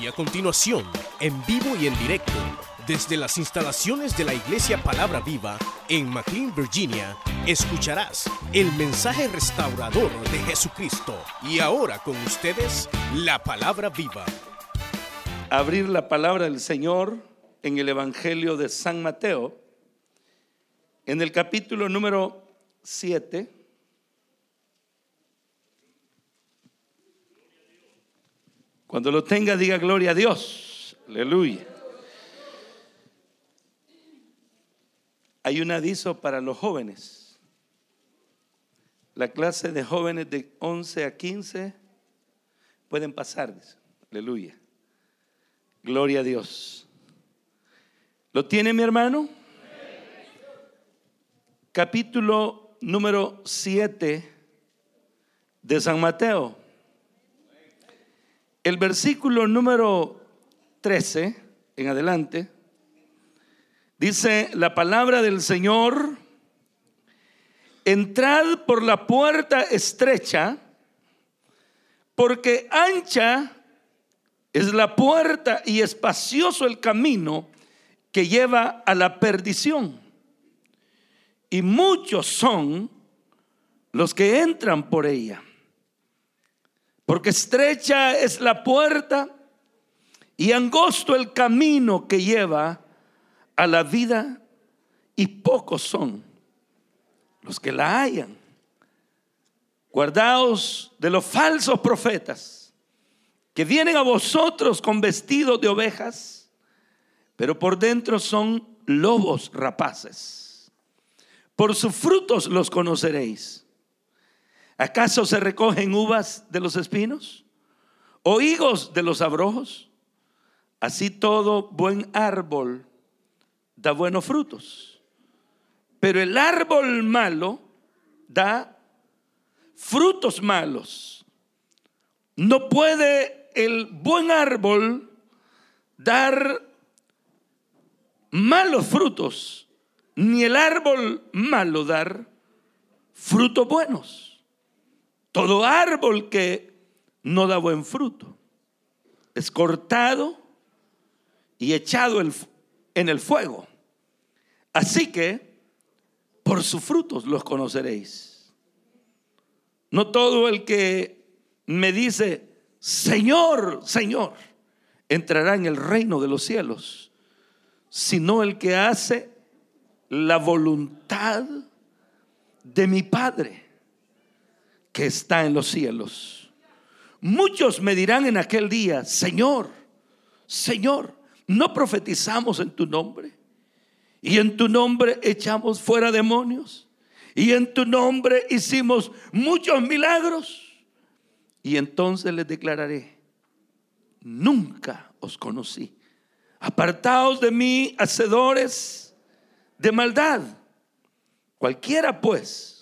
Y a continuación, en vivo y en directo, desde las instalaciones de la Iglesia Palabra Viva en McLean, Virginia, escucharás el mensaje restaurador de Jesucristo. Y ahora con ustedes, la Palabra Viva. Abrir la palabra del Señor en el Evangelio de San Mateo, en el capítulo número 7. Cuando lo tenga, diga gloria a Dios. Aleluya. Hay un aviso para los jóvenes. La clase de jóvenes de 11 a 15 pueden pasar. Aleluya. Gloria a Dios. ¿Lo tiene mi hermano? Capítulo número 7 de San Mateo. El versículo número 13 en adelante dice la palabra del Señor, entrad por la puerta estrecha, porque ancha es la puerta y espacioso el camino que lleva a la perdición. Y muchos son los que entran por ella. Porque estrecha es la puerta y angosto el camino que lleva a la vida y pocos son los que la hallan. Guardaos de los falsos profetas que vienen a vosotros con vestidos de ovejas, pero por dentro son lobos rapaces. Por sus frutos los conoceréis. ¿Acaso se recogen uvas de los espinos o higos de los abrojos? Así todo buen árbol da buenos frutos. Pero el árbol malo da frutos malos. No puede el buen árbol dar malos frutos, ni el árbol malo dar frutos buenos. Todo árbol que no da buen fruto es cortado y echado en el fuego. Así que por sus frutos los conoceréis. No todo el que me dice, Señor, Señor, entrará en el reino de los cielos, sino el que hace la voluntad de mi Padre que está en los cielos. Muchos me dirán en aquel día, Señor, Señor, ¿no profetizamos en tu nombre? Y en tu nombre echamos fuera demonios. Y en tu nombre hicimos muchos milagros. Y entonces les declararé, nunca os conocí. Apartaos de mí, hacedores de maldad. Cualquiera pues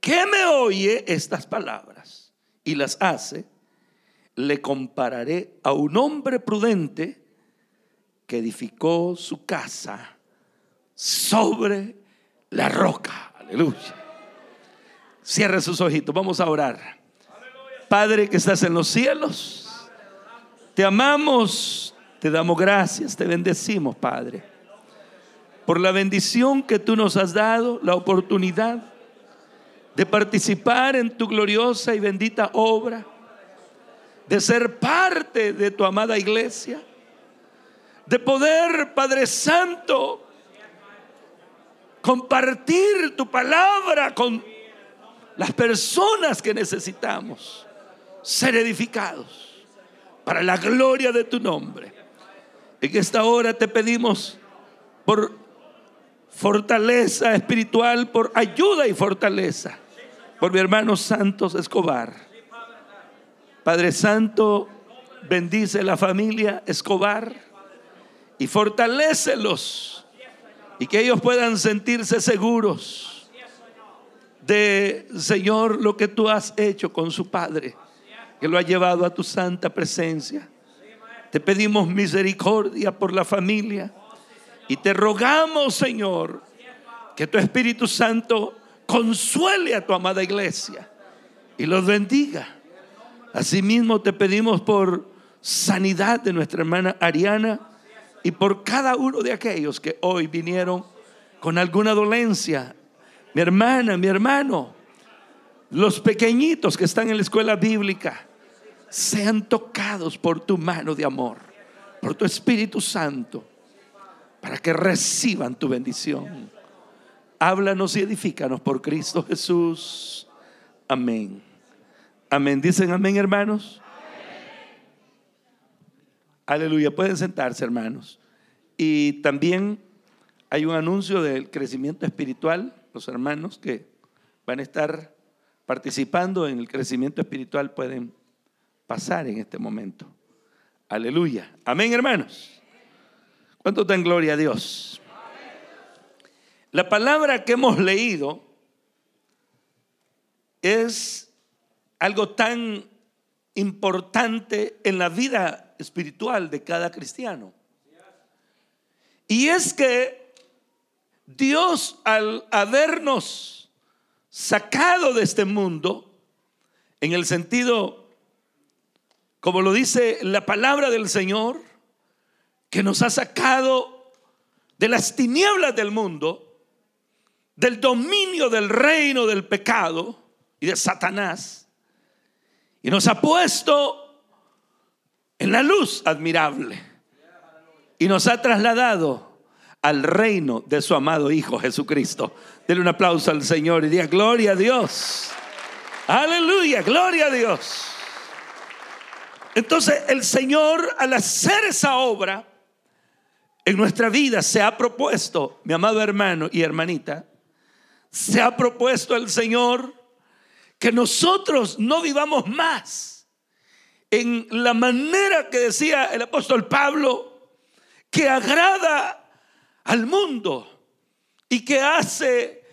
que me oye estas palabras y las hace, le compararé a un hombre prudente que edificó su casa sobre la roca. Aleluya. Cierre sus ojitos, vamos a orar. Padre que estás en los cielos, te amamos, te damos gracias, te bendecimos, Padre, por la bendición que tú nos has dado, la oportunidad de participar en tu gloriosa y bendita obra, de ser parte de tu amada iglesia, de poder, Padre Santo, compartir tu palabra con las personas que necesitamos ser edificados para la gloria de tu nombre. En esta hora te pedimos por fortaleza espiritual, por ayuda y fortaleza, por mi hermano Santos Escobar. Padre Santo, bendice la familia Escobar y fortalecelos y que ellos puedan sentirse seguros de, Señor, lo que tú has hecho con su Padre, que lo ha llevado a tu santa presencia. Te pedimos misericordia por la familia y te rogamos, Señor, que tu Espíritu Santo consuele a tu amada iglesia y los bendiga. Asimismo te pedimos por sanidad de nuestra hermana Ariana y por cada uno de aquellos que hoy vinieron con alguna dolencia. Mi hermana, mi hermano, los pequeñitos que están en la escuela bíblica, sean tocados por tu mano de amor, por tu Espíritu Santo, para que reciban tu bendición. Háblanos y edifícanos por Cristo Jesús. Amén. Amén. Dicen amén, hermanos. Aleluya. Pueden sentarse, hermanos. Y también hay un anuncio del crecimiento espiritual. Los hermanos que van a estar participando en el crecimiento espiritual pueden pasar en este momento. Aleluya. Amén, hermanos. ¿Cuánto dan gloria a Dios? La palabra que hemos leído es algo tan importante en la vida espiritual de cada cristiano. Y es que Dios al habernos sacado de este mundo, en el sentido, como lo dice la palabra del Señor, que nos ha sacado de las tinieblas del mundo, del dominio del reino del pecado y de Satanás, y nos ha puesto en la luz admirable y nos ha trasladado al reino de su amado Hijo Jesucristo. Denle un aplauso al Señor y diga gloria a Dios. Aleluya, gloria a Dios. Entonces el Señor al hacer esa obra en nuestra vida se ha propuesto, mi amado hermano y hermanita, se ha propuesto el Señor que nosotros no vivamos más en la manera que decía el apóstol Pablo, que agrada al mundo y que hace,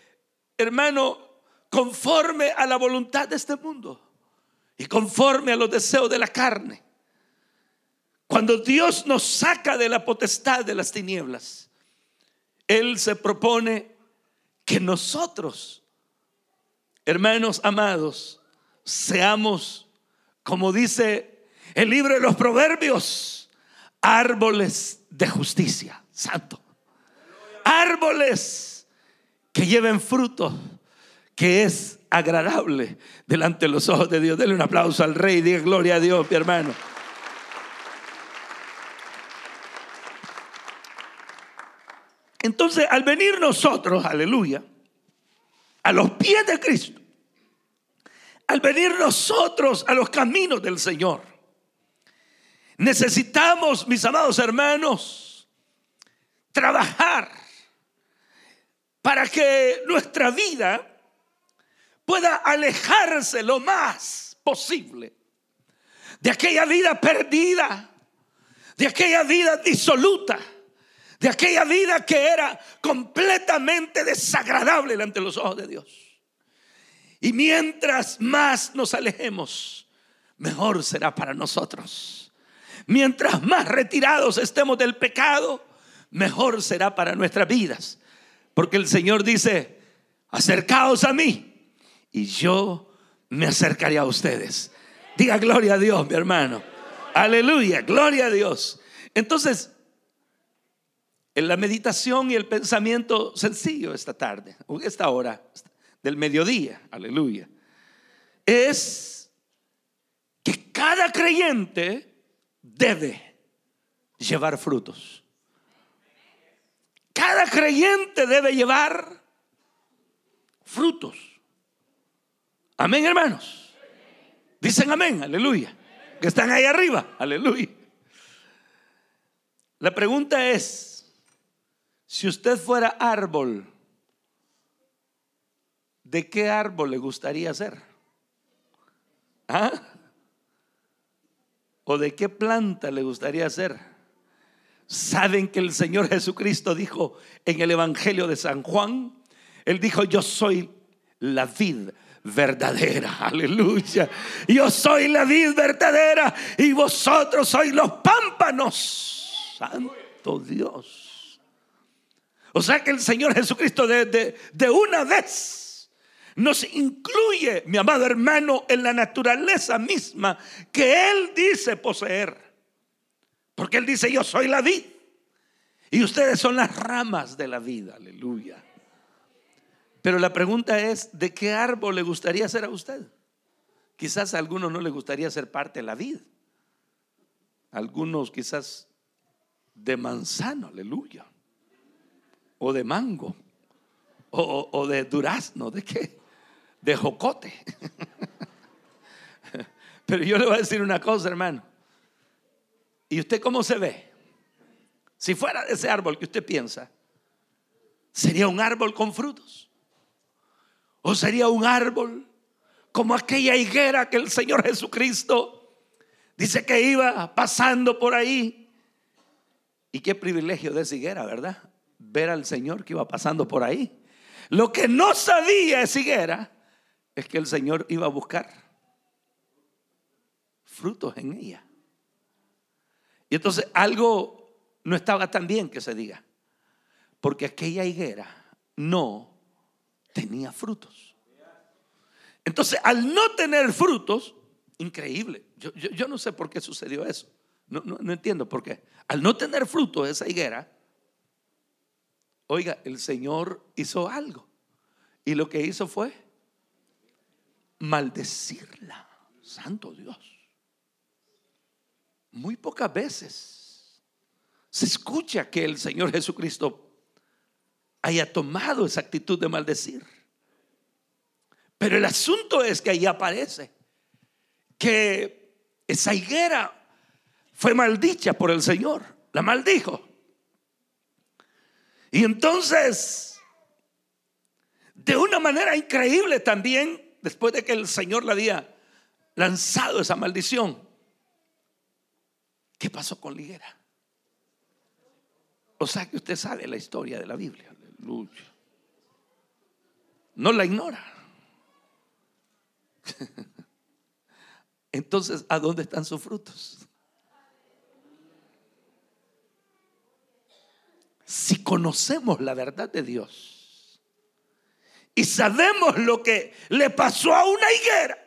hermano, conforme a la voluntad de este mundo y conforme a los deseos de la carne. Cuando Dios nos saca de la potestad de las tinieblas, Él se propone que nosotros, hermanos amados, seamos, como dice el libro de los proverbios, árboles de justicia, santo. Árboles que lleven fruto, que es agradable delante de los ojos de Dios. Denle un aplauso al rey, diga gloria a Dios, mi hermano. Entonces, al venir nosotros, aleluya, a los pies de Cristo, al venir nosotros a los caminos del Señor, Necesitamos, mis amados hermanos, trabajar para que nuestra vida pueda alejarse lo más posible de aquella vida perdida, de aquella vida disoluta, de aquella vida que era completamente desagradable ante los ojos de Dios. Y mientras más nos alejemos, mejor será para nosotros. Mientras más retirados estemos del pecado, mejor será para nuestras vidas. Porque el Señor dice, acercaos a mí y yo me acercaré a ustedes. Diga gloria a Dios, mi hermano. Aleluya, gloria a Dios. Entonces, en la meditación y el pensamiento sencillo esta tarde, esta hora del mediodía, aleluya, es que cada creyente debe llevar frutos. Cada creyente debe llevar frutos. Amén, hermanos. Dicen amén, aleluya. Que están ahí arriba, aleluya. La pregunta es, si usted fuera árbol, ¿de qué árbol le gustaría ser? ¿Ah? ¿O de qué planta le gustaría ser? ¿Saben que el Señor Jesucristo dijo en el Evangelio de San Juan? Él dijo, yo soy la vid verdadera, aleluya. Yo soy la vid verdadera y vosotros sois los pámpanos. Santo Dios. O sea que el Señor Jesucristo de, de una vez nos incluye, mi amado hermano, en la naturaleza misma que Él dice poseer. Porque Él dice, yo soy la vid. Y ustedes son las ramas de la vida, aleluya. Pero la pregunta es, ¿de qué árbol le gustaría ser a usted? Quizás a algunos no le gustaría ser parte de la vid. Algunos quizás de manzano, aleluya. O de mango. O, de durazno, ¿de qué? De jocote. Pero yo le voy a decir una cosa, hermano. ¿Y usted cómo se ve? Si fuera de ese árbol que usted piensa, ¿sería un árbol con frutos? ¿O sería un árbol como aquella higuera que el Señor Jesucristo dice que iba pasando por ahí? Y qué privilegio de esa higuera, ¿verdad? Ver al Señor que iba pasando por ahí. Lo que no sabía esa higuera es que el Señor iba a buscar frutos en ella. Y entonces algo no estaba tan bien que se diga, porque aquella higuera no tenía frutos. Entonces, al no tener frutos, increíble, yo, no sé por qué sucedió eso, no, no entiendo por qué. Al no tener frutos esa higuera, oiga, el Señor hizo algo. Y lo que hizo fue maldecirla. Santo Dios. Muy pocas veces se escucha que el Señor Jesucristo haya tomado esa actitud de maldecir. Pero el asunto es que ahí aparece que esa higuera fue maldicha por el Señor, la maldijo. Y entonces, de una manera increíble también, después de que el Señor le había lanzado esa maldición, ¿qué pasó con la higuera? O sea que usted sabe la historia de la Biblia. Aleluya. No la ignora. Entonces, ¿a dónde están sus frutos? Si conocemos la verdad de Dios y sabemos lo que le pasó a una higuera,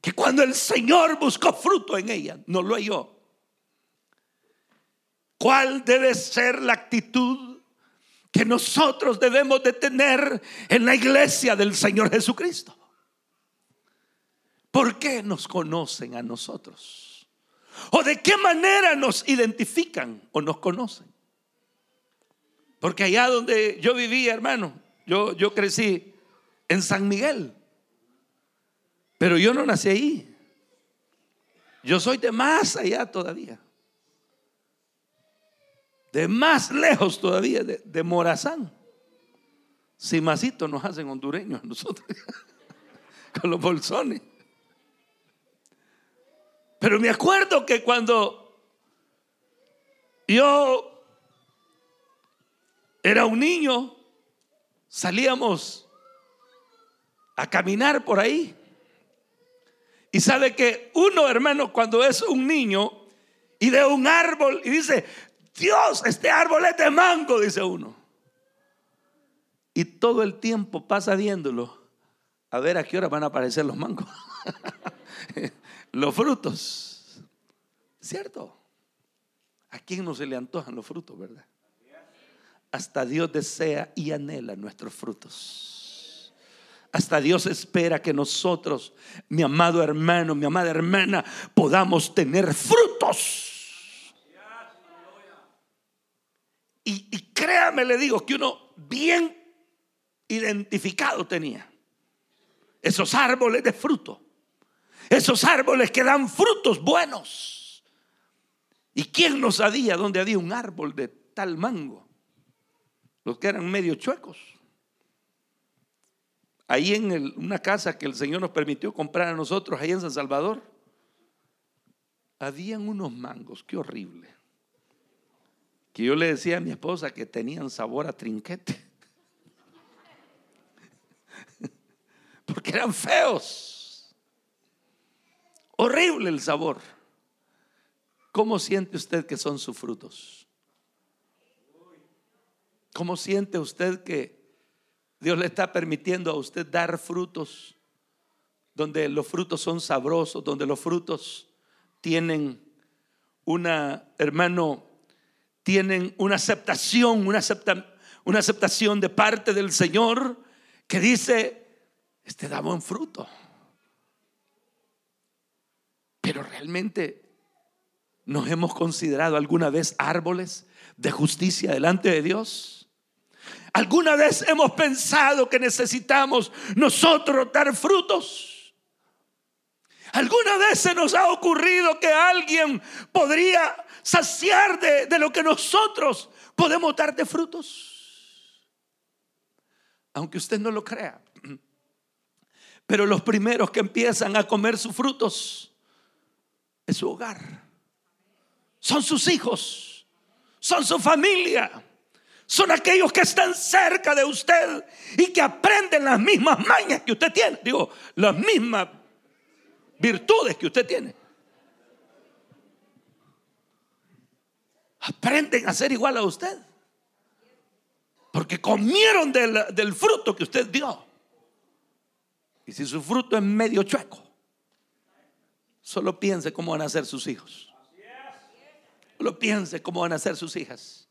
que cuando el Señor buscó fruto en ella, no lo halló. ¿Cuál debe ser la actitud que nosotros debemos de tener en la iglesia del Señor Jesucristo? ¿Por qué nos conocen a nosotros? ¿O de qué manera nos identifican o nos conocen? Porque allá donde yo vivía, hermano, yo, yo crecí en San Miguel. Pero yo no nací ahí. Yo soy de más allá todavía. De más lejos todavía, de, Morazán. Si masito nos hacen hondureños nosotros. Con los bolsones. Pero me acuerdo que cuando yo era un niño, salíamos a caminar por ahí. Y sabe que uno, hermano, cuando es un niño y de un árbol y dice, Dios, este árbol es de mango, dice uno. Y todo el tiempo pasa viéndolo a ver a qué hora van a aparecer los mangos, los frutos. ¿Cierto? ¿A quién no se le antojan los frutos, verdad? Hasta Dios desea y anhela nuestros frutos. Hasta Dios espera que nosotros, mi amado hermano, mi amada hermana, podamos tener frutos. Y, y créame, le digo que uno bien identificado tenía esos árboles de fruto, esos árboles que dan frutos buenos. ¿Y quién no sabía dónde había un árbol de tal mango? Los que eran medio chuecos ahí en una casa que el Señor nos permitió comprar a nosotros, ahí en San Salvador, habían unos mangos, qué horrible. Que yo le decía a mi esposa que tenían sabor a trinquete. Porque eran feos. Horrible el sabor. ¿Cómo siente usted que son sus frutos? ¿Cómo siente usted que Dios le está permitiendo a usted dar frutos donde los frutos son sabrosos, donde los frutos tienen una, hermano, tienen una aceptación, una, una aceptación de parte del Señor que dice, este da buen fruto. Realmente nos hemos considerado alguna vez árboles de justicia delante de Dios. ¿Alguna vez hemos pensado que necesitamos nosotros dar frutos? ¿Alguna vez se nos ha ocurrido que alguien podría saciar de, de lo que nosotros podemos dar de frutos? Aunque usted no lo crea. Pero los primeros que empiezan a comer sus frutos es su hogar. Son sus hijos. Son su familia. Son aquellos que están cerca de usted y que aprenden las mismas mañas que usted tiene. Digo, las mismas virtudes que usted tiene. Aprenden a ser igual a usted. Porque comieron del, del fruto que usted dio. Y si su fruto es medio chueco, solo piense cómo van a ser sus hijos. Solo piense cómo van a ser sus hijas.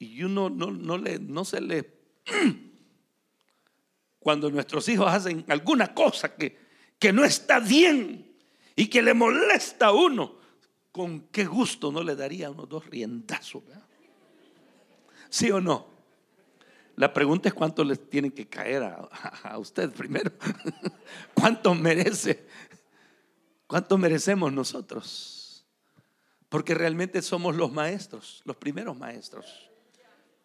Y uno no, no, le, no se le... Cuando nuestros hijos hacen alguna cosa que, que no está bien y que le molesta a uno, con qué gusto no le daría unos dos riendazos. ¿Sí o no? La pregunta es cuánto les tienen que caer a, usted primero. ¿Cuánto merece? ¿Cuánto merecemos nosotros? Porque realmente somos los maestros, los primeros maestros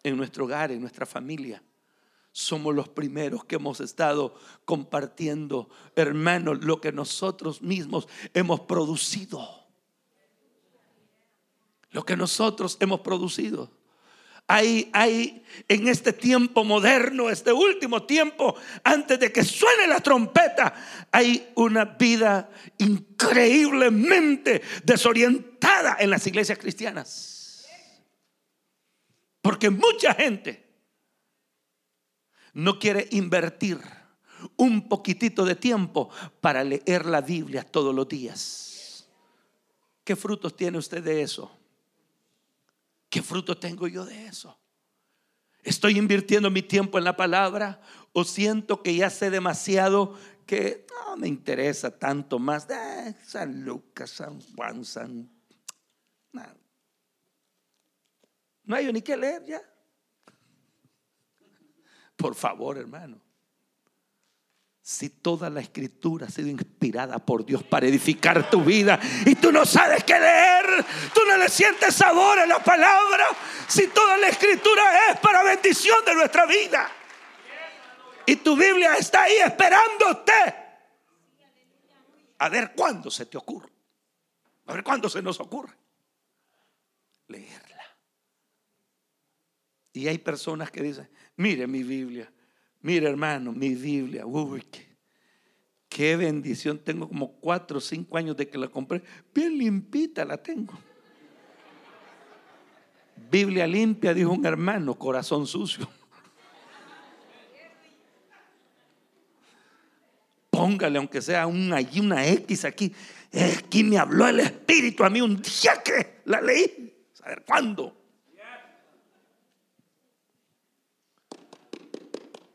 en nuestro hogar, en nuestra familia. Somos los primeros que hemos estado compartiendo, hermanos, lo que nosotros mismos hemos producido. Lo que nosotros hemos producido. Hay, hay en este tiempo moderno, este último tiempo, antes de que suene la trompeta, hay una vida increíblemente desorientada en las iglesias cristianas. Porque mucha gente no quiere invertir un poquitito de tiempo para leer la Biblia todos los días. ¿Qué frutos tiene usted de eso? ¿Qué fruto tengo yo de eso? ¿Estoy invirtiendo mi tiempo en la palabra o siento que ya sé demasiado que no me interesa tanto más de San Lucas, San Juan, San... No, no hay ni que leer ya. Por favor, hermano. Si toda la escritura ha sido inspirada por Dios para edificar tu vida y tú no sabes qué leer, tú no le sientes sabor a la palabra, si toda la escritura es para bendición de nuestra vida. Y tu Biblia está ahí esperándote, a ver cuándo se te ocurre, a ver cuándo se nos ocurre. Leerla. Y hay personas que dicen, mire mi Biblia, Mira, hermano, mi Biblia, uy, qué, bendición. Tengo como cuatro o cinco años de que la compré. Bien limpita la tengo. Biblia limpia, dijo un hermano, corazón sucio. Póngale, aunque sea una y una X aquí. Aquí me habló el Espíritu a mí un día que la leí. ¿Saber cuándo?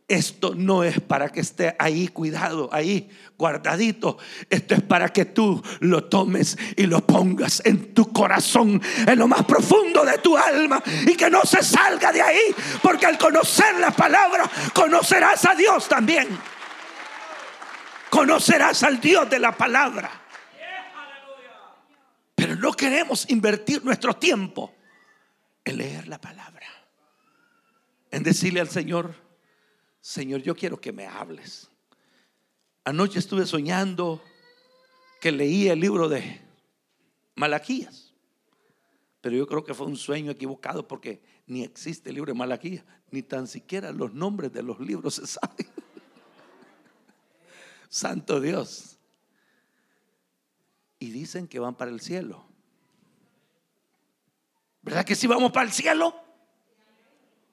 Esto no es para que esté ahí cuidado, ahí guardadito. Esto es para que tú lo tomes y lo pongas en tu corazón, en lo más profundo de tu alma y que no se salga de ahí, porque al conocer la palabra conocerás a Dios también. Conocerás al Dios de la palabra. Pero no queremos invertir nuestro tiempo en leer la palabra, en decirle al Señor, Señor, yo quiero que me hables. Anoche estuve soñando que leía el libro de Malaquías, pero yo creo que fue un sueño equivocado porque ni existe el libro de Malaquías, ni tan siquiera los nombres de los libros se saben. Santo Dios. Y dicen que van para el cielo. ¿Verdad que si vamos para el cielo?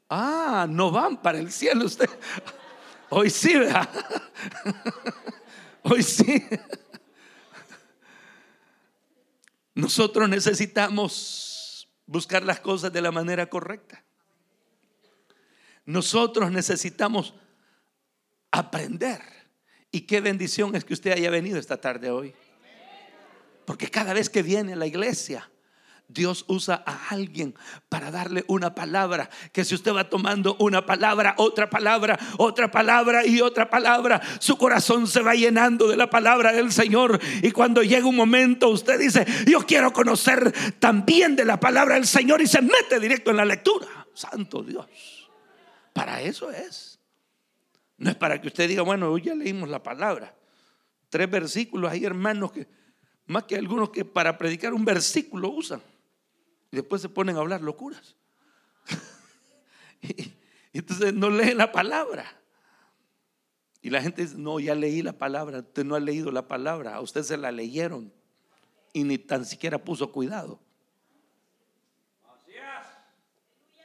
Ah, no van para el cielo usted. Hoy sí, ¿verdad? Hoy sí. Nosotros necesitamos buscar las cosas de la manera correcta. Nosotros necesitamos aprender. Y qué bendición es que usted haya venido esta tarde hoy. Porque cada vez que viene a la iglesia, Dios usa a alguien para darle una palabra. Que si usted va tomando una palabra, otra palabra, otra palabra y otra palabra, su corazón se va llenando de la palabra del Señor. Y cuando llega un momento, usted dice, yo quiero conocer también de la palabra del Señor y se mete directo en la lectura. Santo Dios. Para eso es. No es para que usted diga, bueno, hoy ya leímos la palabra. Tres versículos, hay hermanos que, más que algunos que para predicar un versículo usan. Y después se ponen a hablar locuras. y, entonces no leen la palabra. Y la gente dice, no, ya leí la palabra, usted no ha leído la palabra, a usted se la leyeron y ni tan siquiera puso cuidado.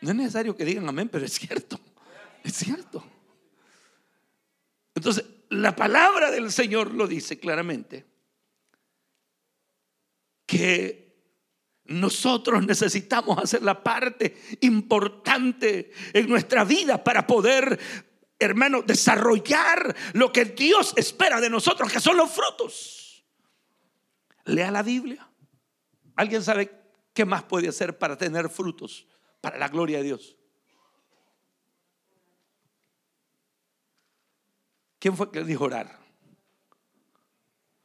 No es necesario que digan amén, pero es cierto, es cierto. Entonces, la palabra del Señor lo dice claramente, que nosotros necesitamos hacer la parte importante en nuestra vida para poder, hermano, desarrollar lo que Dios espera de nosotros, que son los frutos. Lea la Biblia. ¿Alguien sabe qué más puede hacer para tener frutos, para la gloria de Dios? ¿Quién fue que dijo orar?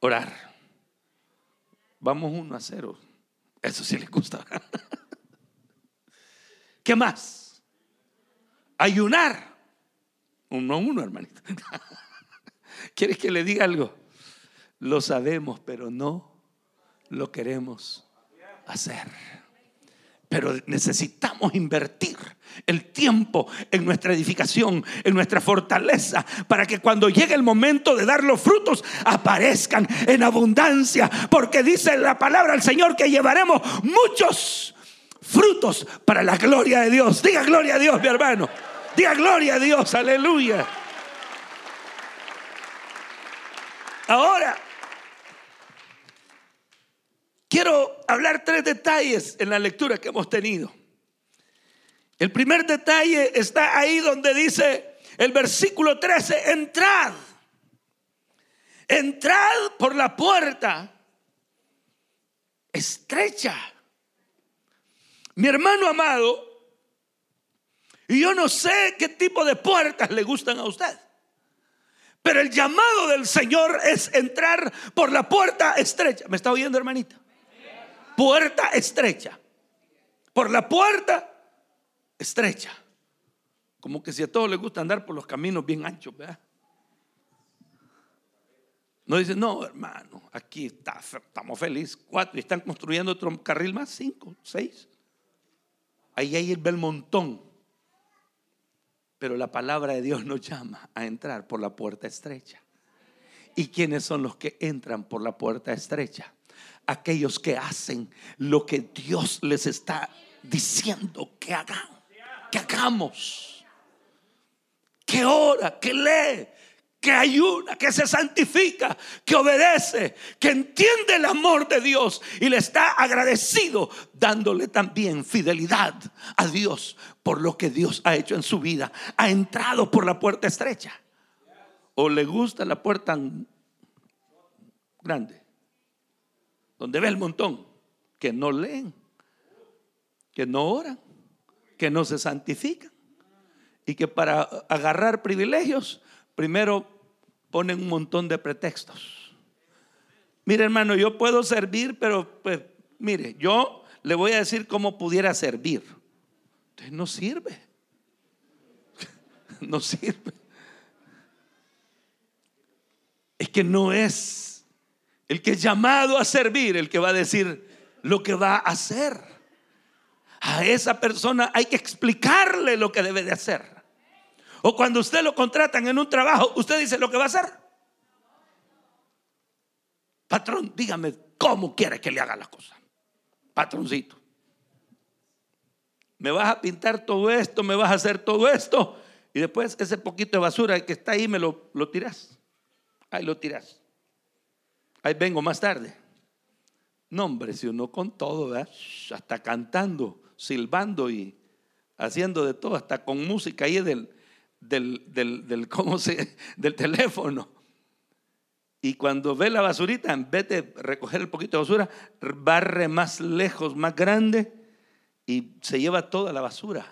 Orar. Vamos uno a cero. Eso sí le gusta. ¿Qué más? Ayunar. Uno a uno, hermanito. ¿Quieres que le diga algo? Lo sabemos, pero no lo queremos hacer. Pero necesitamos invertir el tiempo en nuestra edificación, en nuestra fortaleza, para que cuando llegue el momento de dar los frutos aparezcan en abundancia. Porque dice la palabra del Señor que llevaremos muchos frutos para la gloria de Dios. Diga gloria a Dios, mi hermano. Diga gloria a Dios, aleluya. Ahora, Quiero hablar tres detalles en la lectura que hemos tenido. El primer detalle está ahí donde dice el versículo 13, entrad, entrad por la puerta estrecha. Mi hermano amado, y yo no sé qué tipo de puertas le gustan a usted. Pero el llamado del Señor es entrar por la puerta estrecha. ¿Me está oyendo, hermanita? Puerta estrecha. Por la puerta estrecha. Como que si a todos les gusta andar por los caminos bien anchos, ¿verdad? No dicen, no, hermano, aquí estamos felices. Cuatro, y están construyendo otro carril más, cinco, seis. Ahí hay el belmontón. Pero la palabra de Dios nos llama a entrar por la puerta estrecha. ¿Y quiénes son los que entran por la puerta estrecha? Aquellos que hacen lo que Dios les está diciendo que hagan, que hagamos, que ora, que lee, que ayuna, que se santifica, que obedece, que entiende el amor de Dios y le está agradecido, dándole también fidelidad a Dios por lo que Dios ha hecho en su vida. Ha entrado por la puerta estrecha. ¿O le gusta la puerta grande? Donde ve el montón, que no leen, que no oran, que no se santifican y que para agarrar privilegios primero ponen un montón de pretextos. Mire hermano, yo puedo servir, pero pues mire, yo le voy a decir cómo pudiera servir. Entonces no sirve. No sirve. Es que no es el que es llamado a servir, el que va a decir lo que va a hacer. A esa persona hay que explicarle lo que debe de hacer. O cuando usted lo contratan en un trabajo, usted dice lo que va a hacer. Patrón, dígame cómo quiere que le haga la cosa. Patroncito. Me vas a pintar todo esto, me vas a hacer todo esto. Y después ese poquito de basura que está ahí me lo, lo tiras. Ahí lo tiras ahí vengo más tarde. No, hombre, si uno con todo, ¿verdad? hasta cantando, silbando y haciendo de todo, hasta con música ahí del, del, del, ¿cómo se, del teléfono. Y cuando ve la basurita, en vez de recoger el poquito de basura, barre más lejos, más grande y se lleva toda la basura.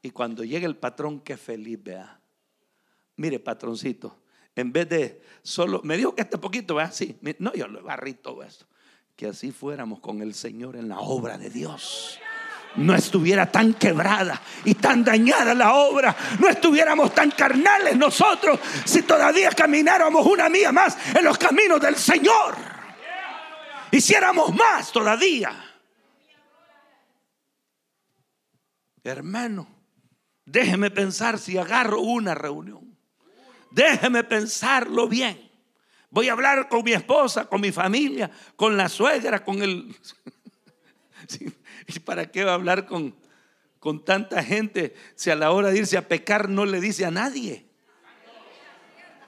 Y cuando llega el patrón, qué feliz, vea. Mire, patroncito, en vez de solo, me dijo que este poquito, vea, sí, no, yo lo barrí todo esto. Que así fuéramos con el Señor en la obra de Dios no estuviera tan quebrada y tan dañada la obra, no estuviéramos tan carnales nosotros si todavía camináramos una mía más en los caminos del Señor. Hiciéramos más todavía. Hermano, déjeme pensar si agarro una reunión. Déjeme pensarlo bien. Voy a hablar con mi esposa, con mi familia, con la suegra, con el... ¿Y para qué va a hablar con, con tanta gente si a la hora de irse a pecar no le dice a nadie?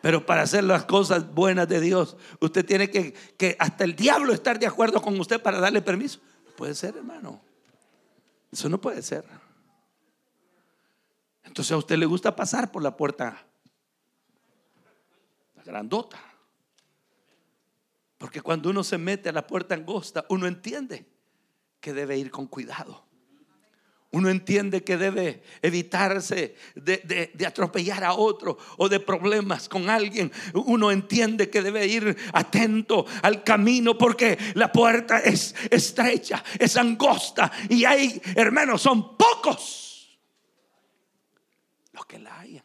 Pero para hacer las cosas buenas de Dios, usted tiene que, que hasta el diablo estar de acuerdo con usted para darle permiso. Puede ser, hermano. Eso no puede ser. Entonces a usted le gusta pasar por la puerta, grandota. Porque cuando uno se mete a la puerta angosta, uno entiende que debe ir con cuidado. Uno entiende que debe evitarse de, atropellar a otro o de problemas con alguien. Uno entiende que debe ir atento al camino porque la puerta es estrecha, es angosta y hay, hermanos, son pocos los que la hayan.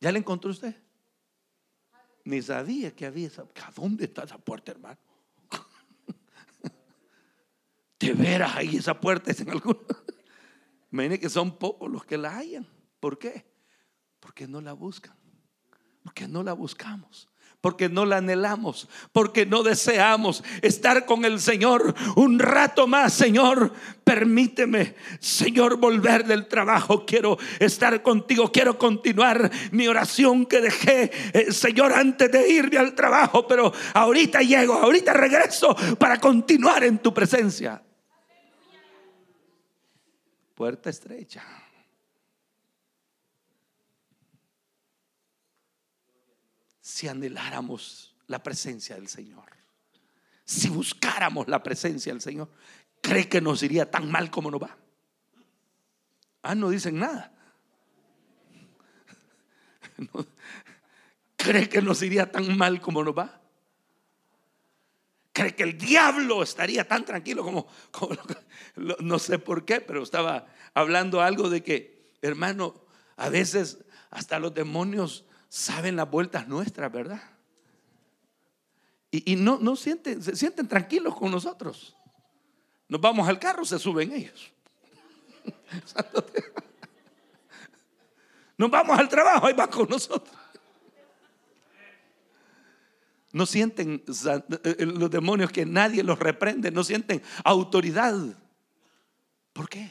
¿Ya la encontró usted? Ni sabía que había esa. ¿A dónde está esa puerta, hermano? De veras ahí esa puerta es en alguna. Imagínense que son pocos los que la hayan. ¿Por qué? Porque no la buscan. Porque no la buscamos. Porque no la anhelamos. Porque no deseamos estar con el Señor un rato más. Señor, permíteme, Señor, volver del trabajo. Quiero estar contigo. Quiero continuar mi oración que dejé, eh, Señor, antes de irme al trabajo. Pero ahorita llego, ahorita regreso para continuar en tu presencia puerta estrecha. Si anheláramos la presencia del Señor, si buscáramos la presencia del Señor, ¿cree que nos iría tan mal como nos va? Ah, no dicen nada. ¿Cree que nos iría tan mal como nos va? cree que el diablo estaría tan tranquilo como, no sé por qué, pero estaba hablando algo de que, hermano, a veces hasta los demonios saben las vueltas nuestras, ¿verdad? Y, no, no sienten, se sienten tranquilos con nosotros. Nos vamos al carro, se suben ellos. Nos vamos al trabajo, ahí va con nosotros. No sienten eh, eh, los demonios que nadie los reprende, no sienten autoridad. ¿Por qué?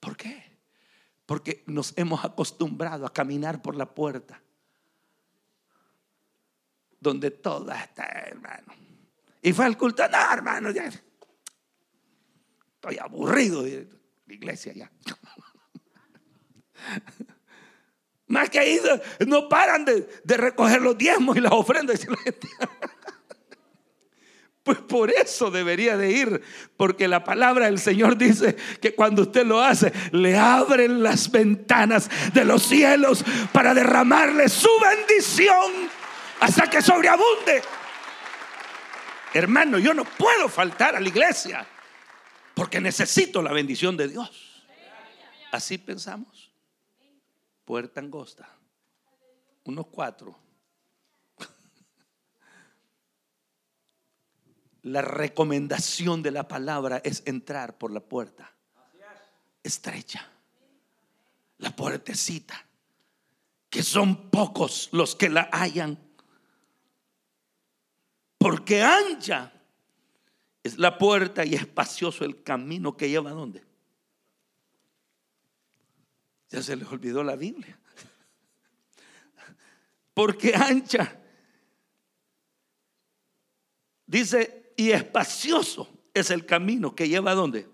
¿Por qué? Porque nos hemos acostumbrado a caminar por la puerta donde todo está, hermano. Y fue al culto, no, hermano, ya estoy aburrido de la iglesia ya. Más que ahí no paran de, recoger los diezmos y las ofrendas. Pues por eso debería de ir, porque la palabra del Señor dice que cuando usted lo hace, le abren las ventanas de los cielos para derramarle su bendición hasta que sobreabunde. Hermano, yo no puedo faltar a la iglesia porque necesito la bendición de Dios. Así pensamos puerta angosta, unos cuatro. La recomendación de la palabra es entrar por la puerta. Estrecha, la puertecita, que son pocos los que la hallan, porque ancha es la puerta y espacioso el camino que lleva a dónde? Ya se les olvidó la Biblia. Porque ancha. Dice, y espacioso es el camino que lleva a dónde?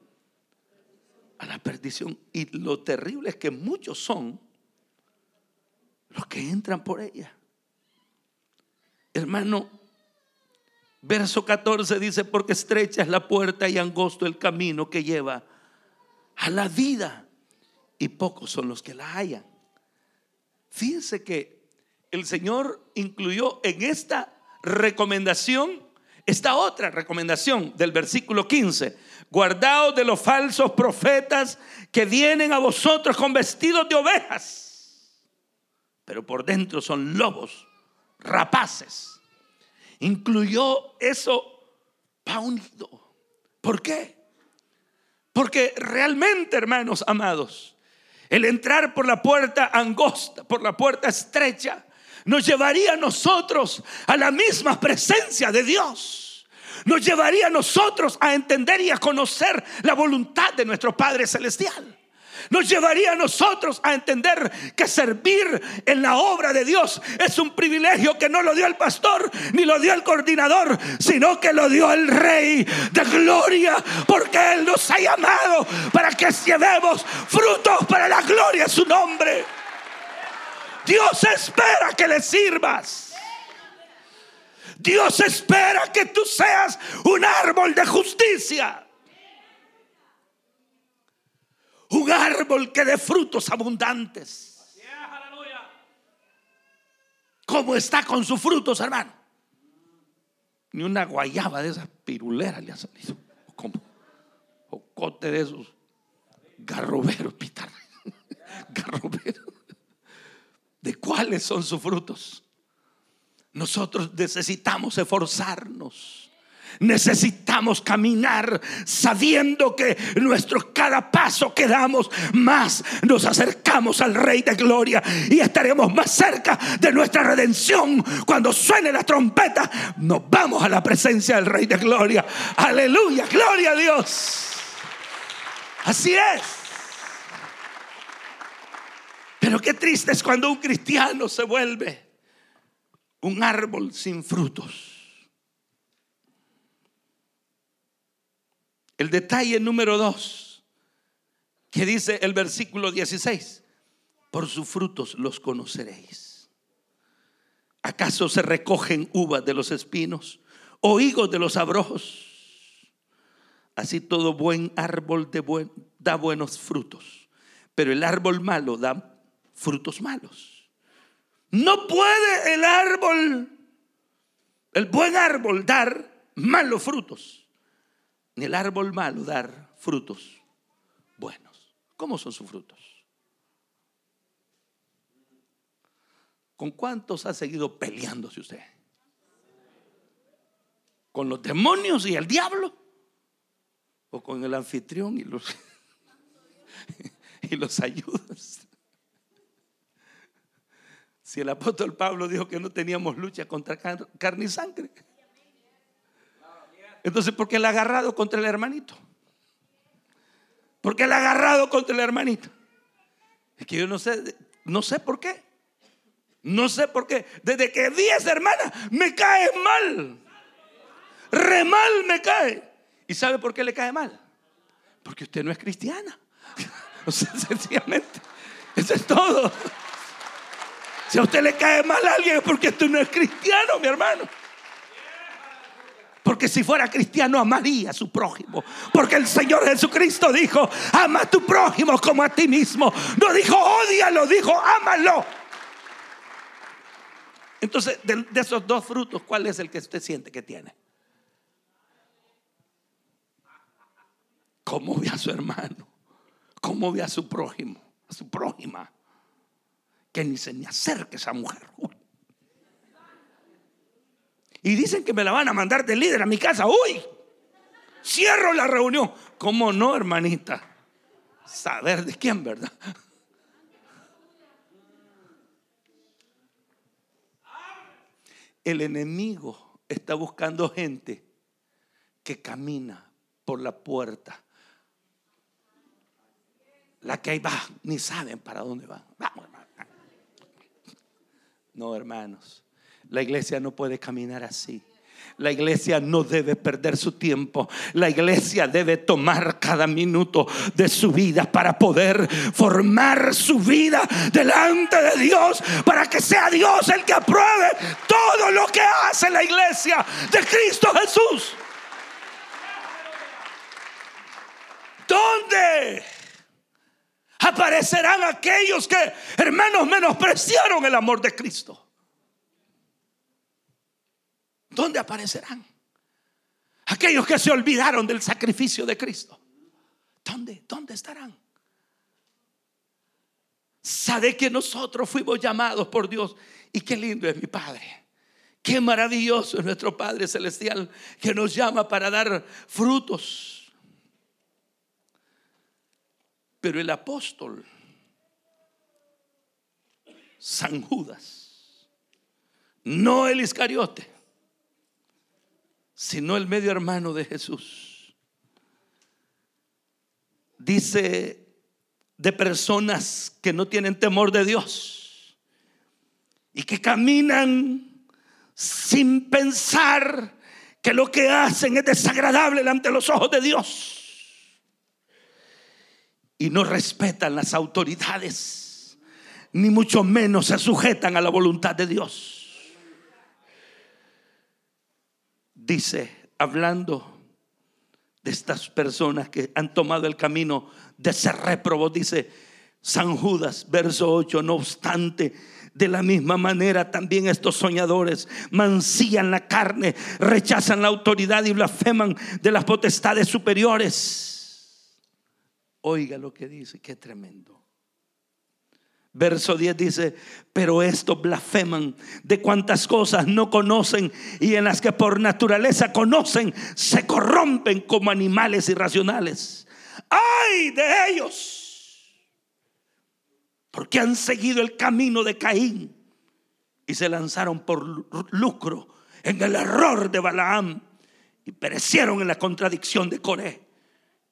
A la perdición. Y lo terrible es que muchos son los que entran por ella. Hermano, verso 14 dice, porque estrecha es la puerta y angosto el camino que lleva a la vida y pocos son los que la hallan. Fíjense que el Señor incluyó en esta recomendación esta otra recomendación del versículo 15. Guardaos de los falsos profetas que vienen a vosotros con vestidos de ovejas, pero por dentro son lobos, rapaces. Incluyó eso unido. ¿Por qué? Porque realmente, hermanos amados, el entrar por la puerta angosta, por la puerta estrecha, nos llevaría a nosotros a la misma presencia de Dios. Nos llevaría a nosotros a entender y a conocer la voluntad de nuestro Padre Celestial nos llevaría a nosotros a entender que servir en la obra de Dios es un privilegio que no lo dio el pastor ni lo dio el coordinador, sino que lo dio el Rey de Gloria, porque Él nos ha llamado para que llevemos frutos para la gloria de su nombre. Dios espera que le sirvas. Dios espera que tú seas un árbol de justicia. Un árbol que dé frutos abundantes. ¿Cómo está con sus frutos, hermano? Ni una guayaba de esas piruleras le ha salido. Como cote de esos garroberos, pitar. Garroberos de cuáles son sus frutos. Nosotros necesitamos esforzarnos. Necesitamos caminar sabiendo que nuestro cada paso que damos más nos acercamos al Rey de Gloria y estaremos más cerca de nuestra redención. Cuando suene la trompeta, nos vamos a la presencia del Rey de Gloria. Aleluya, gloria a Dios. Así es. Pero qué triste es cuando un cristiano se vuelve un árbol sin frutos. El detalle número dos, que dice el versículo 16, por sus frutos los conoceréis. ¿Acaso se recogen uvas de los espinos o higos de los abrojos? Así todo buen árbol da buenos frutos, pero el árbol malo da frutos malos. No puede el árbol, el buen árbol, dar malos frutos, ni el árbol malo dar frutos buenos. ¿Cómo son sus frutos? ¿Con cuántos ha seguido peleándose usted? ¿Con los demonios y el diablo? ¿O con el anfitrión y los, y los ayudas? Si el apóstol Pablo dijo que no teníamos lucha contra carne y sangre. Entonces, ¿por qué el agarrado contra el hermanito? ¿Por qué el agarrado contra el hermanito? Es que yo no sé, no sé por qué. No sé por qué. Desde que vi esa hermana, me cae mal. Re mal me cae. ¿Y sabe por qué le cae mal? Porque usted no es cristiana. O sea, sencillamente. Eso es todo. Si a usted le cae mal a alguien es porque usted no es cristiano, mi hermano. Porque si fuera cristiano amaría a su prójimo. Porque el Señor Jesucristo dijo, ama a tu prójimo como a ti mismo. No dijo, odialo, dijo, ámalo. Entonces, de, de esos dos frutos, ¿cuál es el que usted siente que tiene? ¿Cómo ve a su hermano? ¿Cómo ve a su prójimo? A su prójima que ni se me acerque esa mujer. Y dicen que me la van a mandar de líder a mi casa. Uy, cierro la reunión. ¿Cómo no, hermanita? Saber de quién, ¿verdad? El enemigo está buscando gente que camina por la puerta. La que ahí va, ni saben para dónde va. No, hermanos, la iglesia no puede caminar así. La iglesia no debe perder su tiempo. La iglesia debe tomar cada minuto de su vida para poder formar su vida delante de Dios, para que sea Dios el que apruebe todo lo que hace la iglesia de Cristo Jesús. ¿Dónde aparecerán aquellos que, hermanos, menospreciaron el amor de Cristo? ¿Dónde aparecerán? Aquellos que se olvidaron del sacrificio de Cristo. ¿Dónde? ¿Dónde estarán? Sabe que nosotros fuimos llamados por Dios. Y qué lindo es mi Padre. Qué maravilloso es nuestro Padre Celestial que nos llama para dar frutos. Pero el apóstol, San Judas, no el Iscariote, sino el medio hermano de Jesús. Dice de personas que no tienen temor de Dios y que caminan sin pensar que lo que hacen es desagradable ante los ojos de Dios y no respetan las autoridades, ni mucho menos se sujetan a la voluntad de Dios. dice, hablando de estas personas que han tomado el camino de ser reprobos, dice San Judas, verso 8, no obstante, de la misma manera también estos soñadores mancillan la carne, rechazan la autoridad y blasfeman de las potestades superiores. Oiga lo que dice, qué tremendo. Verso 10 dice, pero estos blasfeman de cuantas cosas no conocen y en las que por naturaleza conocen, se corrompen como animales irracionales. ¡Ay de ellos! Porque han seguido el camino de Caín y se lanzaron por lucro en el error de Balaam y perecieron en la contradicción de Coré.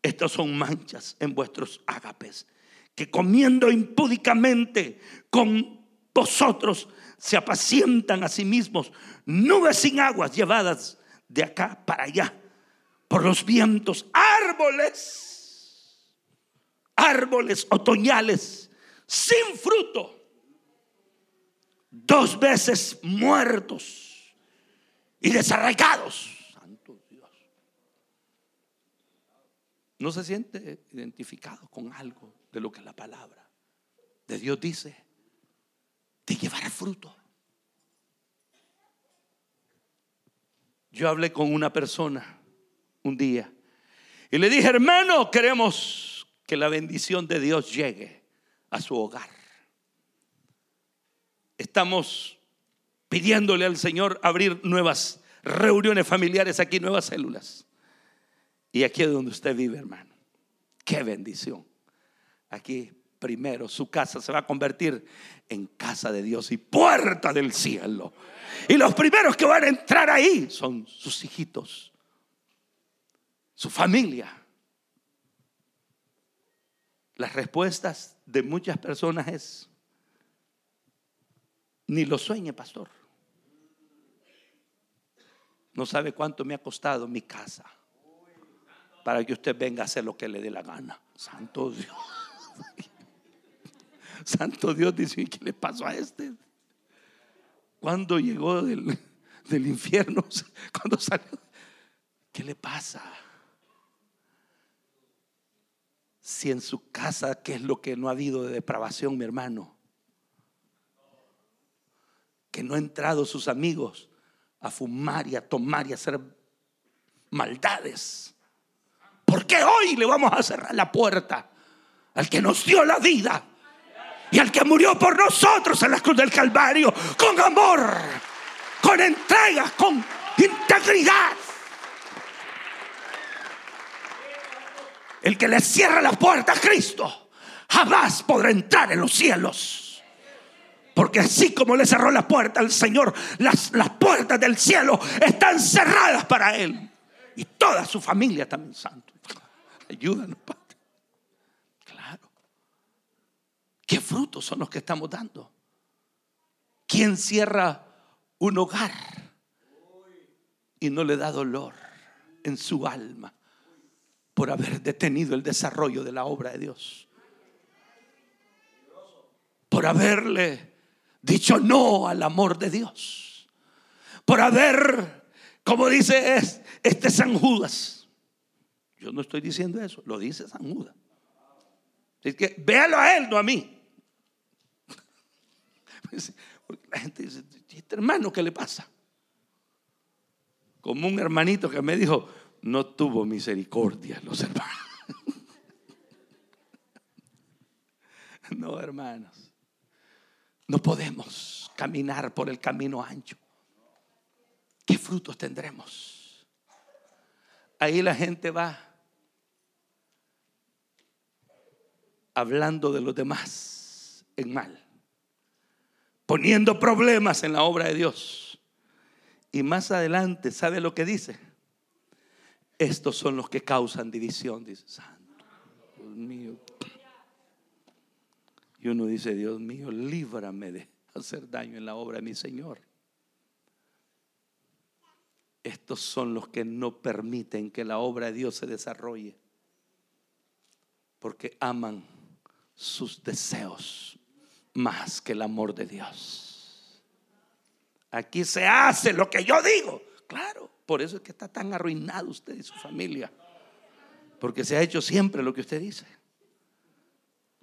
Estos son manchas en vuestros ágapes que comiendo impúdicamente con vosotros se apacientan a sí mismos, nubes sin aguas llevadas de acá para allá por los vientos, árboles, árboles otoñales sin fruto, dos veces muertos y desarraigados. Santo Dios. ¿No se siente identificado con algo? de lo que la palabra de Dios dice, de llevar fruto. Yo hablé con una persona un día y le dije, hermano, queremos que la bendición de Dios llegue a su hogar. Estamos pidiéndole al Señor abrir nuevas reuniones familiares aquí, nuevas células. Y aquí es donde usted vive, hermano. Qué bendición aquí primero su casa se va a convertir en casa de Dios y puerta del cielo. Y los primeros que van a entrar ahí son sus hijitos, su familia. Las respuestas de muchas personas es, ni lo sueñe, pastor. No sabe cuánto me ha costado mi casa para que usted venga a hacer lo que le dé la gana. Santo Dios. Santo Dios dice, ¿qué le pasó a este? Cuando llegó del, del infierno? Cuando salió? ¿Qué le pasa? Si en su casa, ¿qué es lo que no ha habido de depravación, mi hermano? Que no han entrado sus amigos a fumar y a tomar y a hacer maldades. ¿Por qué hoy le vamos a cerrar la puerta? al que nos dio la vida y al que murió por nosotros en la cruz del Calvario con amor, con entrega, con integridad. El que le cierra la puerta a Cristo jamás podrá entrar en los cielos. Porque así como le cerró la puerta al Señor, las, las puertas del cielo están cerradas para Él. Y toda su familia también, santo. Ayúdanos, Padre. ¿Qué frutos son los que estamos dando? ¿Quién cierra un hogar y no le da dolor en su alma por haber detenido el desarrollo de la obra de Dios. Por haberle dicho no al amor de Dios. Por haber, como dice este San Judas. Yo no estoy diciendo eso, lo dice San Judas. Es que véalo a él, no a mí. La gente dice, este hermano qué le pasa? Como un hermanito que me dijo, no tuvo misericordia los hermanos. No, hermanos. No podemos caminar por el camino ancho. ¿Qué frutos tendremos? Ahí la gente va hablando de los demás en mal, poniendo problemas en la obra de Dios. Y más adelante, ¿sabe lo que dice? Estos son los que causan división, dice Santo. Dios mío. Y uno dice, Dios mío, líbrame de hacer daño en la obra de mi Señor. Estos son los que no permiten que la obra de Dios se desarrolle. Porque aman sus deseos más que el amor de Dios. Aquí se hace lo que yo digo. Claro, por eso es que está tan arruinado usted y su familia. Porque se ha hecho siempre lo que usted dice.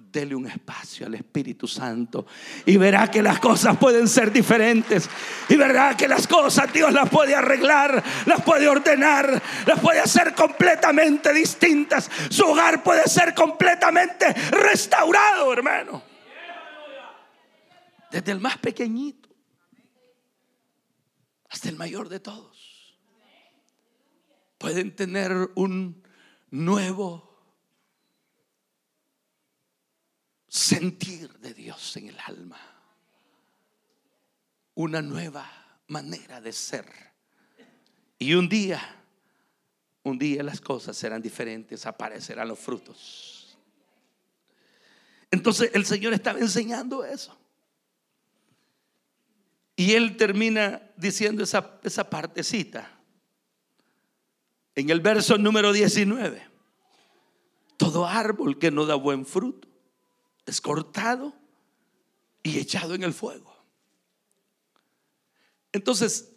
Dele un espacio al Espíritu Santo y verá que las cosas pueden ser diferentes. Y verá que las cosas Dios las puede arreglar, las puede ordenar, las puede hacer completamente distintas. Su hogar puede ser completamente restaurado, hermano. Desde el más pequeñito hasta el mayor de todos. Pueden tener un nuevo sentir de Dios en el alma. Una nueva manera de ser. Y un día, un día las cosas serán diferentes, aparecerán los frutos. Entonces el Señor estaba enseñando eso. Y él termina diciendo esa, esa partecita. En el verso número 19. Todo árbol que no da buen fruto es cortado y echado en el fuego. Entonces,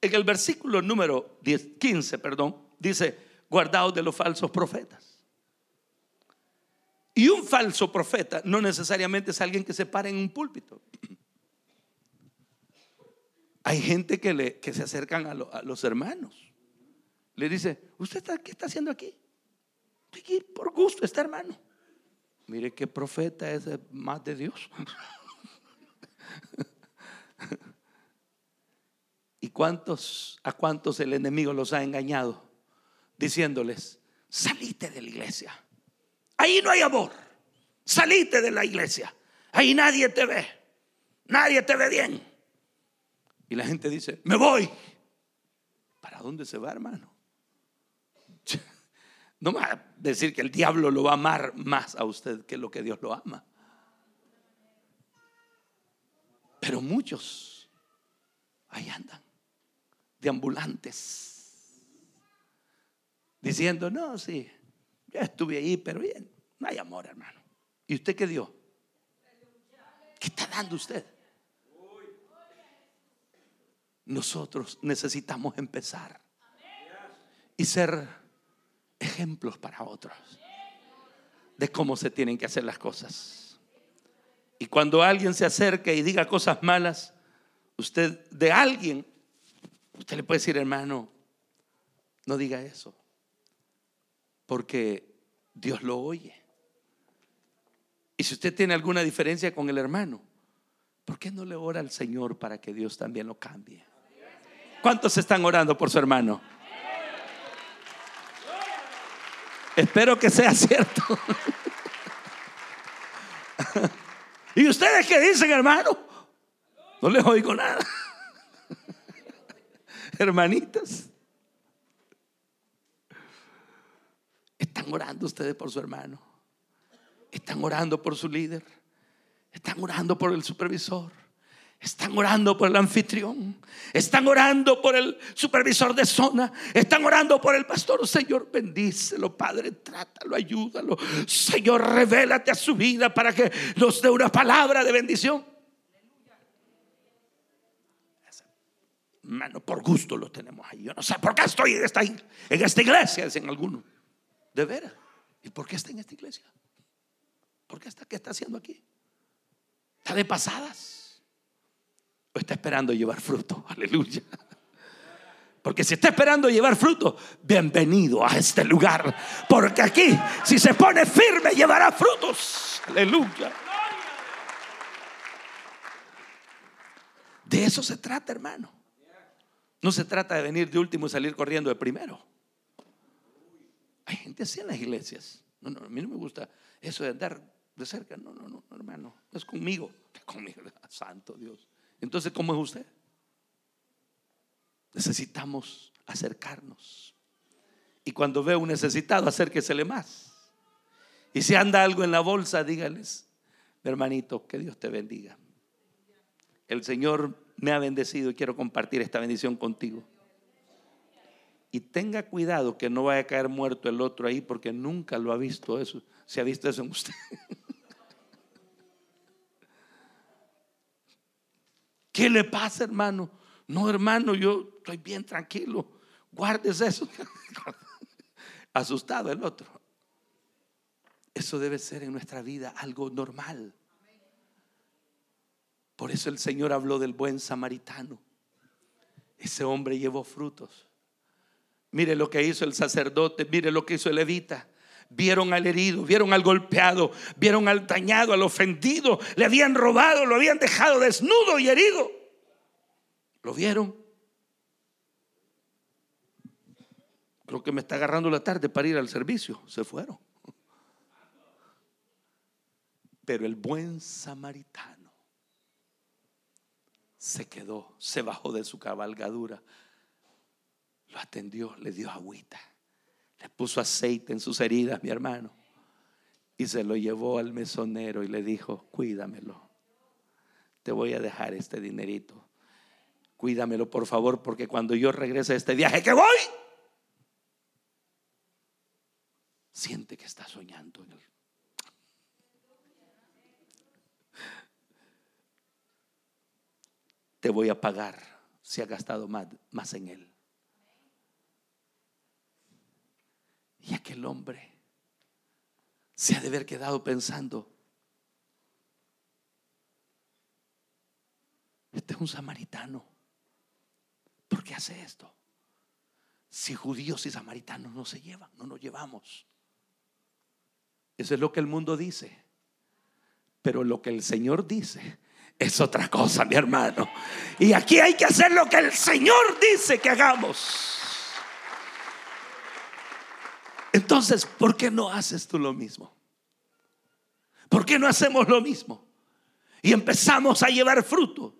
en el versículo número 10, 15, perdón, dice, guardaos de los falsos profetas. Y un falso profeta no necesariamente es alguien que se para en un púlpito. Hay gente que, le, que se acercan a, los hermanos. Le dice, ¿usted está, qué está haciendo aquí? Aquí por gusto, está hermano. Mire qué profeta es más de Dios. ¿Y cuántos, a cuántos el enemigo los ha engañado? Diciéndoles, salite de la iglesia. Ahí no hay amor. Salite de la iglesia. Ahí nadie te ve. Nadie te ve bien. Y la gente dice, me voy. ¿Para dónde se va, hermano? No va a decir que el diablo lo va a amar más a usted que lo que Dios lo ama. Pero muchos ahí andan, de ambulantes, diciendo, no, sí, ya estuve ahí, pero bien, no hay amor, hermano. ¿Y usted qué dio? ¿Qué está dando usted? Nosotros necesitamos empezar y ser ejemplos para otros de cómo se tienen que hacer las cosas. Y cuando alguien se acerque y diga cosas malas, usted de alguien, usted le puede decir, hermano, no diga eso, porque Dios lo oye. Y si usted tiene alguna diferencia con el hermano, ¿por qué no le ora al Señor para que Dios también lo cambie? ¿Cuántos están orando por su hermano? Espero que sea cierto. ¿Y ustedes qué dicen, hermano? No les oigo nada. Hermanitas. Están orando ustedes por su hermano. Están orando por su líder. Están orando por el supervisor. Están orando por el anfitrión. Están orando por el supervisor de zona. Están orando por el pastor. Señor, bendícelo, Padre. Trátalo, ayúdalo. Señor, revélate a su vida para que nos dé una palabra de bendición. Mano, por gusto lo tenemos ahí. Yo no sé por qué estoy en esta, en esta iglesia, dicen algunos. De veras. ¿Y por qué está en esta iglesia? ¿Por qué está? ¿Qué está haciendo aquí? ¿Está de pasadas? Está esperando llevar fruto. Aleluya. Porque si está esperando llevar fruto, bienvenido a este lugar. Porque aquí, si se pone firme, llevará frutos. Aleluya. De eso se trata, hermano. No se trata de venir de último y salir corriendo de primero. Hay gente así en las iglesias. No, no, a mí no me gusta eso de andar de cerca. No, no, no, hermano. Es conmigo. Es conmigo. Santo Dios. Entonces, ¿cómo es usted? Necesitamos acercarnos. Y cuando ve un necesitado, acérquesele más. Y si anda algo en la bolsa, dígales, mi hermanito, que Dios te bendiga. El Señor me ha bendecido y quiero compartir esta bendición contigo. Y tenga cuidado que no vaya a caer muerto el otro ahí porque nunca lo ha visto eso. Se ha visto eso en usted. ¿Qué le pasa, hermano? No, hermano, yo estoy bien tranquilo. Guardes eso. Asustado el otro. Eso debe ser en nuestra vida algo normal. Por eso el Señor habló del buen samaritano. Ese hombre llevó frutos. Mire lo que hizo el sacerdote, mire lo que hizo el levita. Vieron al herido, vieron al golpeado, vieron al dañado, al ofendido. Le habían robado, lo habían dejado desnudo y herido. ¿Lo vieron? Creo que me está agarrando la tarde para ir al servicio. Se fueron. Pero el buen samaritano se quedó, se bajó de su cabalgadura, lo atendió, le dio agüita le puso aceite en sus heridas, mi hermano. Y se lo llevó al mesonero y le dijo, cuídamelo. Te voy a dejar este dinerito. Cuídamelo, por favor, porque cuando yo regrese a este viaje que voy, siente que está soñando en él. Te voy a pagar si ha gastado más, más en él. Y aquel hombre se ha de haber quedado pensando, este es un samaritano. ¿Por qué hace esto? Si judíos y samaritanos no se llevan, no nos llevamos. Eso es lo que el mundo dice. Pero lo que el Señor dice es otra cosa, mi hermano. Y aquí hay que hacer lo que el Señor dice que hagamos. Entonces, ¿por qué no haces tú lo mismo? ¿Por qué no hacemos lo mismo? Y empezamos a llevar fruto.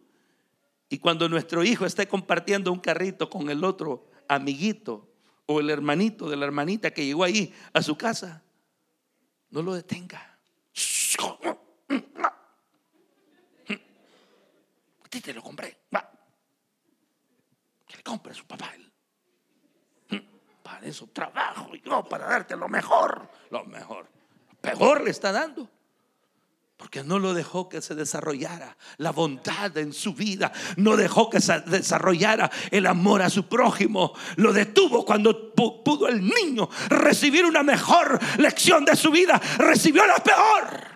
Y cuando nuestro hijo esté compartiendo un carrito con el otro amiguito o el hermanito de la hermanita que llegó ahí a su casa, no lo detenga. A te lo compré. Que le compre a su papá para eso trabajo yo, para darte lo mejor, lo mejor. Peor le está dando. Porque no lo dejó que se desarrollara la bondad en su vida. No dejó que se desarrollara el amor a su prójimo. Lo detuvo cuando pudo el niño recibir una mejor lección de su vida. Recibió la peor.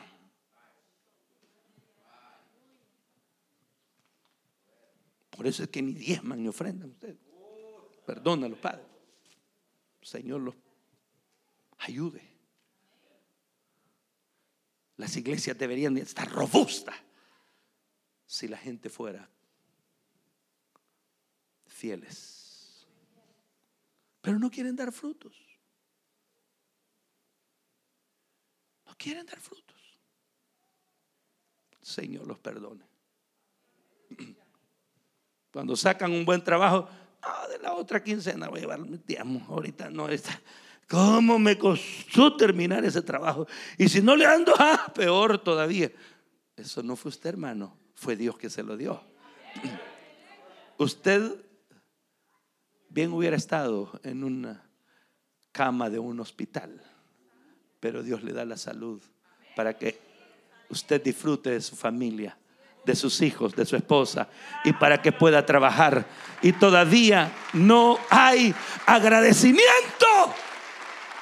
Por eso es que ni diezman ni ofrendan ustedes. Perdónalo, Padre. Señor los ayude. Las iglesias deberían estar robustas si la gente fuera fieles. Pero no quieren dar frutos. No quieren dar frutos. Señor los perdone. Cuando sacan un buen trabajo, Ah, de la otra quincena voy a llevar mi Ahorita no está. ¿Cómo me costó terminar ese trabajo? Y si no le ando, ah, peor todavía. Eso no fue usted, hermano. Fue Dios que se lo dio. Usted bien hubiera estado en una cama de un hospital, pero Dios le da la salud para que usted disfrute de su familia, de sus hijos, de su esposa y para que pueda trabajar. Y todavía no hay agradecimiento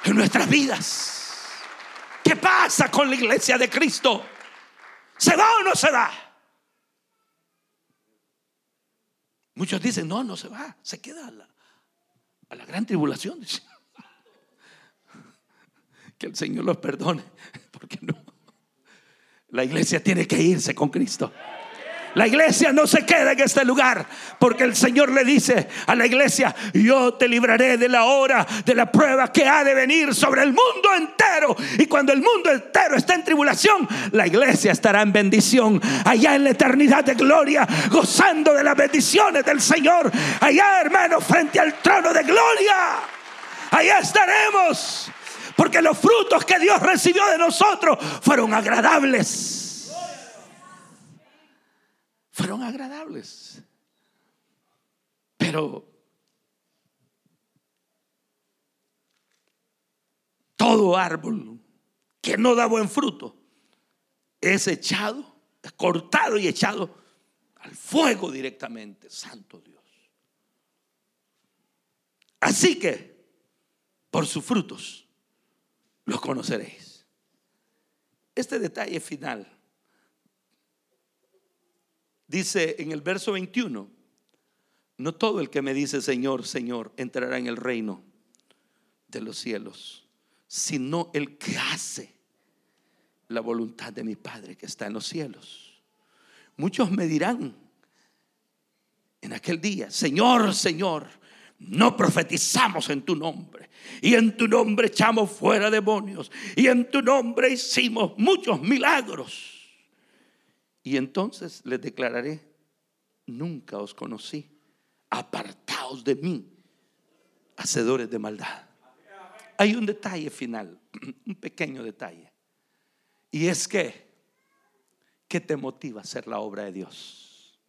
en nuestras vidas. ¿Qué pasa con la iglesia de Cristo? ¿Se va o no se va? Muchos dicen, no, no se va, se queda a la, a la gran tribulación. Que el Señor los perdone, porque no. La iglesia tiene que irse con Cristo. La iglesia no se queda en este lugar porque el Señor le dice a la iglesia, yo te libraré de la hora de la prueba que ha de venir sobre el mundo entero. Y cuando el mundo entero está en tribulación, la iglesia estará en bendición, allá en la eternidad de gloria, gozando de las bendiciones del Señor, allá hermano, frente al trono de gloria. Allá estaremos, porque los frutos que Dios recibió de nosotros fueron agradables fueron agradables. Pero todo árbol que no da buen fruto es echado, cortado y echado al fuego directamente, santo Dios. Así que, por sus frutos, los conoceréis. Este detalle final Dice en el verso 21, no todo el que me dice Señor, Señor, entrará en el reino de los cielos, sino el que hace la voluntad de mi Padre que está en los cielos. Muchos me dirán en aquel día, Señor, Señor, no profetizamos en tu nombre. Y en tu nombre echamos fuera demonios. Y en tu nombre hicimos muchos milagros. Y entonces les declararé, nunca os conocí, apartaos de mí, hacedores de maldad. Hay un detalle final, un pequeño detalle. Y es que, ¿qué te motiva a hacer la obra de Dios?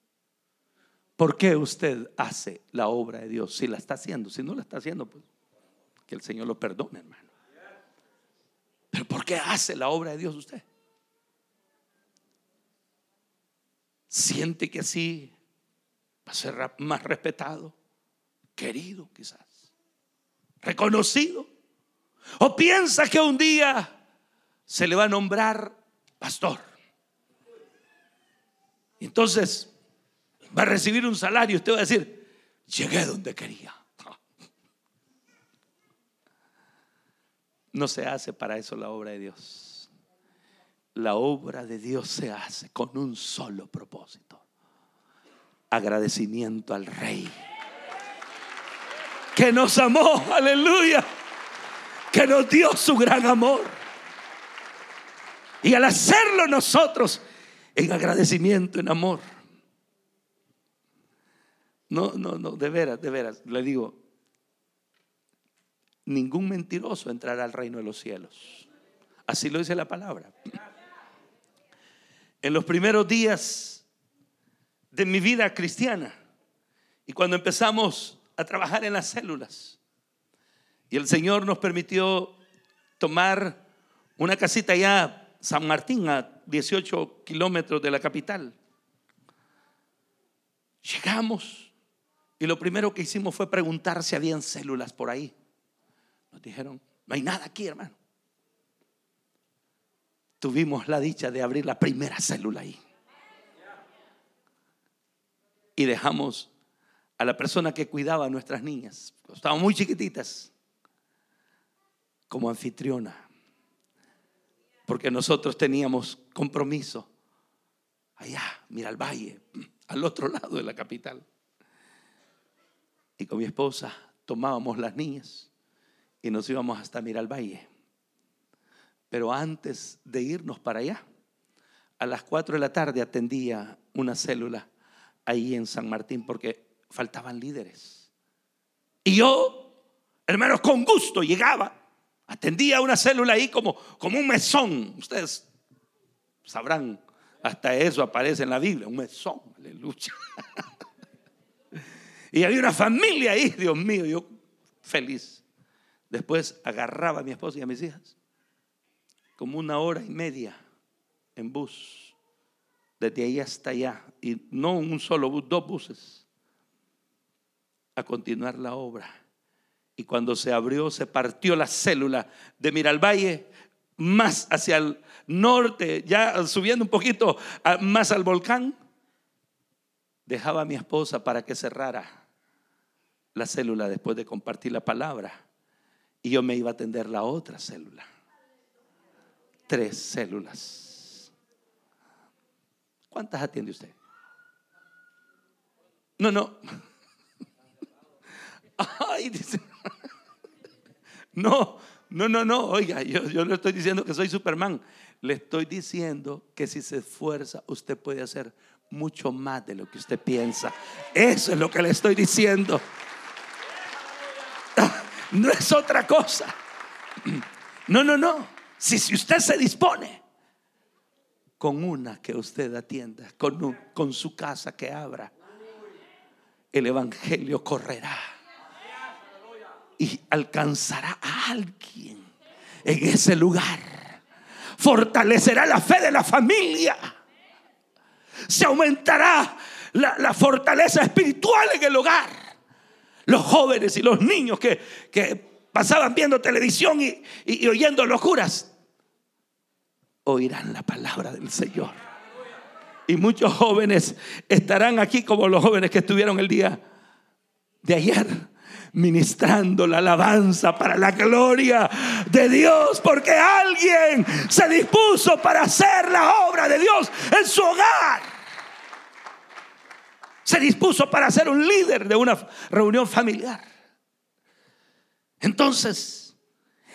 ¿Por qué usted hace la obra de Dios? Si la está haciendo, si no la está haciendo, pues que el Señor lo perdone, hermano. Pero ¿por qué hace la obra de Dios usted? Siente que así va a ser más respetado, querido quizás, reconocido. O piensa que un día se le va a nombrar pastor. Entonces va a recibir un salario. Usted va a decir, llegué donde quería. No se hace para eso la obra de Dios la obra de Dios se hace con un solo propósito. Agradecimiento al Rey. Que nos amó, aleluya. Que nos dio su gran amor. Y al hacerlo nosotros en agradecimiento, en amor. No, no, no, de veras, de veras, le digo, ningún mentiroso entrará al reino de los cielos. Así lo dice la palabra en los primeros días de mi vida cristiana y cuando empezamos a trabajar en las células. Y el Señor nos permitió tomar una casita allá, San Martín, a 18 kilómetros de la capital. Llegamos y lo primero que hicimos fue preguntar si habían células por ahí. Nos dijeron, no hay nada aquí, hermano tuvimos la dicha de abrir la primera célula ahí. Y dejamos a la persona que cuidaba a nuestras niñas, estaban muy chiquititas, como anfitriona. Porque nosotros teníamos compromiso allá, mira al valle, al otro lado de la capital. Y con mi esposa tomábamos las niñas y nos íbamos hasta Miral Valle. Pero antes de irnos para allá, a las 4 de la tarde atendía una célula ahí en San Martín porque faltaban líderes. Y yo, hermanos, con gusto llegaba, atendía una célula ahí como, como un mesón. Ustedes sabrán, hasta eso aparece en la Biblia, un mesón, aleluya. Y había una familia ahí, Dios mío, yo feliz. Después agarraba a mi esposa y a mis hijas, como una hora y media en bus, desde ahí hasta allá, y no un solo bus, dos buses, a continuar la obra. Y cuando se abrió, se partió la célula de Miralvalle más hacia el norte, ya subiendo un poquito más al volcán, dejaba a mi esposa para que cerrara la célula después de compartir la palabra. Y yo me iba a atender la otra célula. Tres células. ¿Cuántas atiende usted? No, no. Ay. No, no, no, no. Oiga, yo, yo no estoy diciendo que soy Superman. Le estoy diciendo que si se esfuerza, usted puede hacer mucho más de lo que usted piensa. Eso es lo que le estoy diciendo. No es otra cosa. No, no, no. Si, si usted se dispone con una que usted atienda, con, con su casa que abra, el Evangelio correrá y alcanzará a alguien en ese lugar. Fortalecerá la fe de la familia. Se aumentará la, la fortaleza espiritual en el hogar los jóvenes y los niños que, pasaban viendo televisión y, y, oyendo locuras, oirán la palabra del Señor. Y muchos jóvenes estarán aquí como los jóvenes que estuvieron el día de ayer ministrando la alabanza para la gloria de Dios, porque alguien se dispuso para hacer la obra de Dios en su hogar se dispuso para ser un líder de una reunión familiar. Entonces,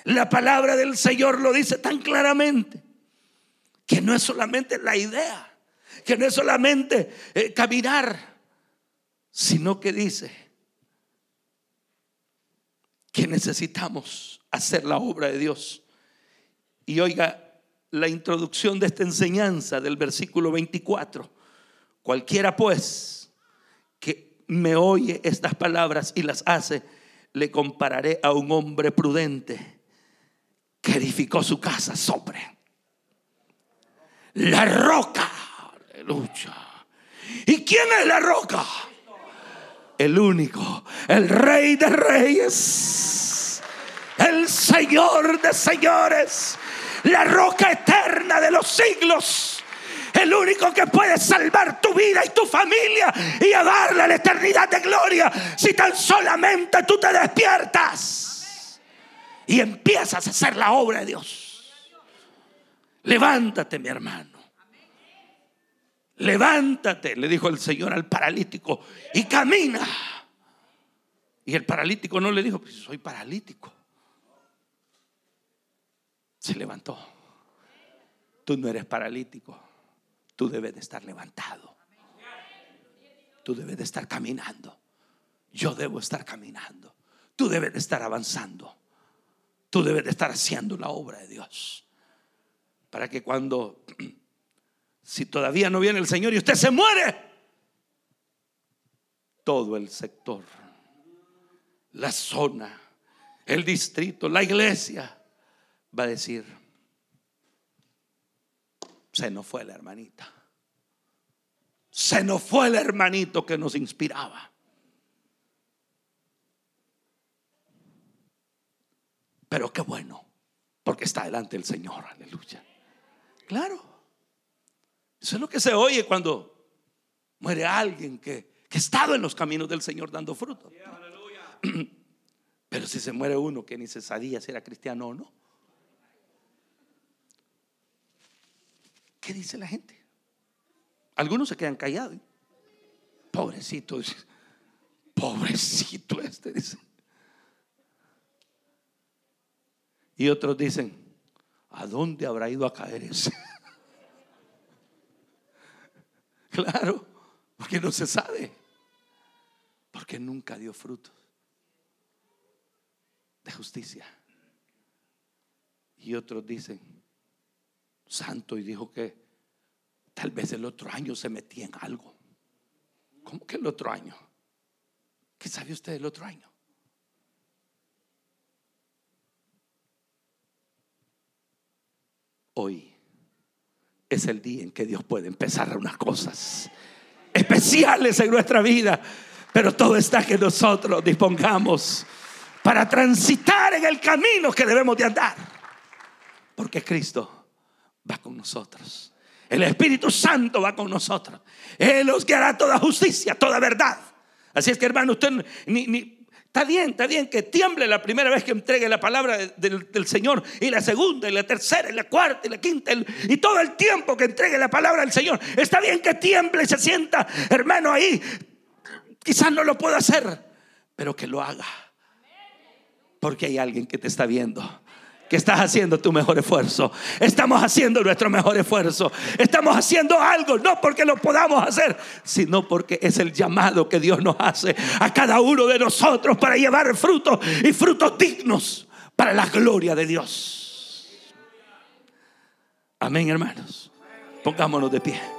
la palabra del Señor lo dice tan claramente, que no es solamente la idea, que no es solamente eh, caminar, sino que dice que necesitamos hacer la obra de Dios. Y oiga, la introducción de esta enseñanza del versículo 24, cualquiera pues me oye estas palabras y las hace, le compararé a un hombre prudente que edificó su casa sobre la roca. Aleluya. ¿Y quién es la roca? El único, el rey de reyes, el señor de señores, la roca eterna de los siglos el único que puede salvar tu vida y tu familia y a la eternidad de gloria si tan solamente tú te despiertas y empiezas a hacer la obra de Dios. Levántate, mi hermano. Levántate, le dijo el Señor al paralítico, y camina. Y el paralítico no le dijo, pues soy paralítico. Se levantó. Tú no eres paralítico tú debes de estar levantado. Tú debes de estar caminando. Yo debo estar caminando. Tú debes de estar avanzando. Tú debes de estar haciendo la obra de Dios. Para que cuando, si todavía no viene el Señor y usted se muere, todo el sector, la zona, el distrito, la iglesia, va a decir, se nos fue la hermanita. Se nos fue el hermanito que nos inspiraba. Pero qué bueno, porque está delante el Señor, aleluya. Claro. Eso es lo que se oye cuando muere alguien que, que ha estado en los caminos del Señor dando fruto. Pero si se muere uno que ni se sabía si era cristiano o no. ¿Qué dice la gente? Algunos se quedan callados. Pobrecito, pobrecito este, dice. Y otros dicen, ¿a dónde habrá ido a caer ese? claro, porque no se sabe. Porque nunca dio frutos de justicia. Y otros dicen, santo y dijo que tal vez el otro año se metía en algo. ¿Cómo que el otro año? ¿Qué sabe usted el otro año? Hoy es el día en que Dios puede empezar unas cosas especiales en nuestra vida, pero todo está que nosotros dispongamos para transitar en el camino que debemos de andar, porque Cristo va con nosotros. El Espíritu Santo va con nosotros. Él nos guiará toda justicia, toda verdad. Así es que hermano, usted ni, Está bien, está bien que tiemble la primera vez que entregue la palabra del, Señor, y la segunda, y la tercera, y la cuarta, y la quinta, y todo el tiempo que entregue la palabra del Señor. Está bien que tiemble y se sienta, hermano, ahí. Quizás no lo pueda hacer, pero que lo haga. Porque hay alguien que te está viendo que estás haciendo tu mejor esfuerzo. Estamos haciendo nuestro mejor esfuerzo. Estamos haciendo algo, no porque lo podamos hacer, sino porque es el llamado que Dios nos hace a cada uno de nosotros para llevar frutos y frutos dignos para la gloria de Dios. Amén, hermanos. Pongámonos de pie.